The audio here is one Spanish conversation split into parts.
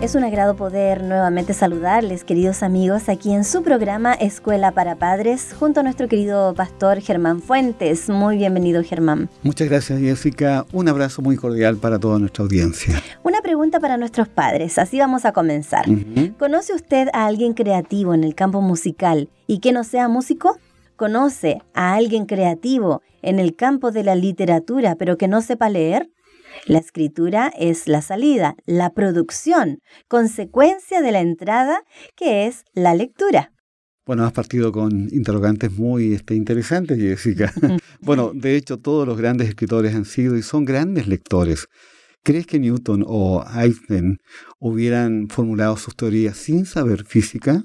Es un agrado poder nuevamente saludarles, queridos amigos, aquí en su programa Escuela para Padres, junto a nuestro querido pastor Germán Fuentes. Muy bienvenido, Germán. Muchas gracias, Jessica. Un abrazo muy cordial para toda nuestra audiencia. Una pregunta para nuestros padres, así vamos a comenzar. ¿Conoce usted a alguien creativo en el campo musical y que no sea músico? ¿Conoce a alguien creativo en el campo de la literatura pero que no sepa leer? La escritura es la salida, la producción, consecuencia de la entrada, que es la lectura. Bueno, has partido con interrogantes muy este, interesantes, Jessica. bueno, de hecho, todos los grandes escritores han sido y son grandes lectores. ¿Crees que Newton o Einstein hubieran formulado sus teorías sin saber física?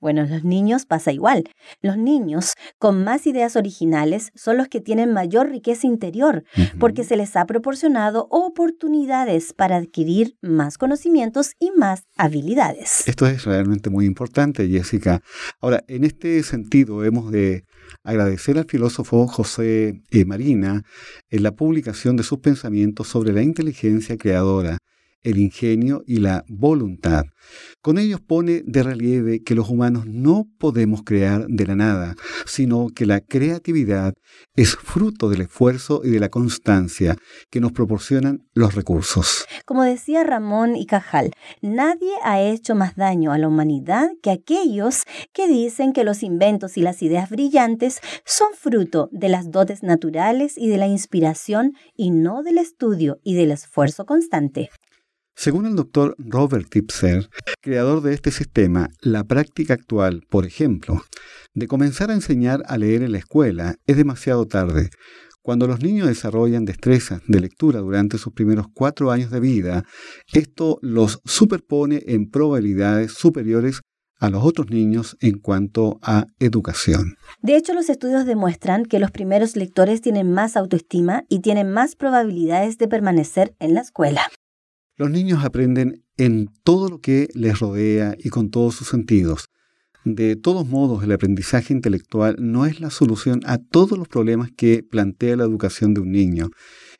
Bueno, los niños pasa igual. Los niños con más ideas originales son los que tienen mayor riqueza interior, porque se les ha proporcionado oportunidades para adquirir más conocimientos y más habilidades. Esto es realmente muy importante, Jessica. Ahora, en este sentido, hemos de agradecer al filósofo José e. Marina en la publicación de sus pensamientos sobre la inteligencia creadora el ingenio y la voluntad. Con ellos pone de relieve que los humanos no podemos crear de la nada, sino que la creatividad es fruto del esfuerzo y de la constancia que nos proporcionan los recursos. Como decía Ramón y Cajal, nadie ha hecho más daño a la humanidad que aquellos que dicen que los inventos y las ideas brillantes son fruto de las dotes naturales y de la inspiración y no del estudio y del esfuerzo constante. Según el doctor Robert Tipser, creador de este sistema, la práctica actual, por ejemplo, de comenzar a enseñar a leer en la escuela es demasiado tarde. Cuando los niños desarrollan destrezas de lectura durante sus primeros cuatro años de vida, esto los superpone en probabilidades superiores a los otros niños en cuanto a educación. De hecho, los estudios demuestran que los primeros lectores tienen más autoestima y tienen más probabilidades de permanecer en la escuela. Los niños aprenden en todo lo que les rodea y con todos sus sentidos. De todos modos, el aprendizaje intelectual no es la solución a todos los problemas que plantea la educación de un niño.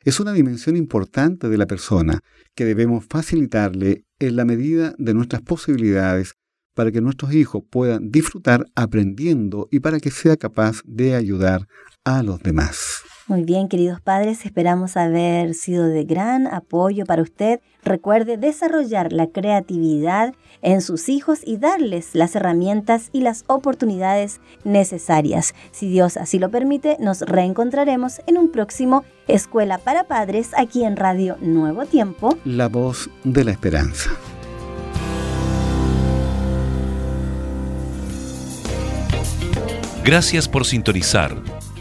Es una dimensión importante de la persona que debemos facilitarle en la medida de nuestras posibilidades para que nuestros hijos puedan disfrutar aprendiendo y para que sea capaz de ayudar a los demás. Muy bien, queridos padres, esperamos haber sido de gran apoyo para usted. Recuerde desarrollar la creatividad en sus hijos y darles las herramientas y las oportunidades necesarias. Si Dios así lo permite, nos reencontraremos en un próximo Escuela para Padres aquí en Radio Nuevo Tiempo. La voz de la esperanza. Gracias por sintonizar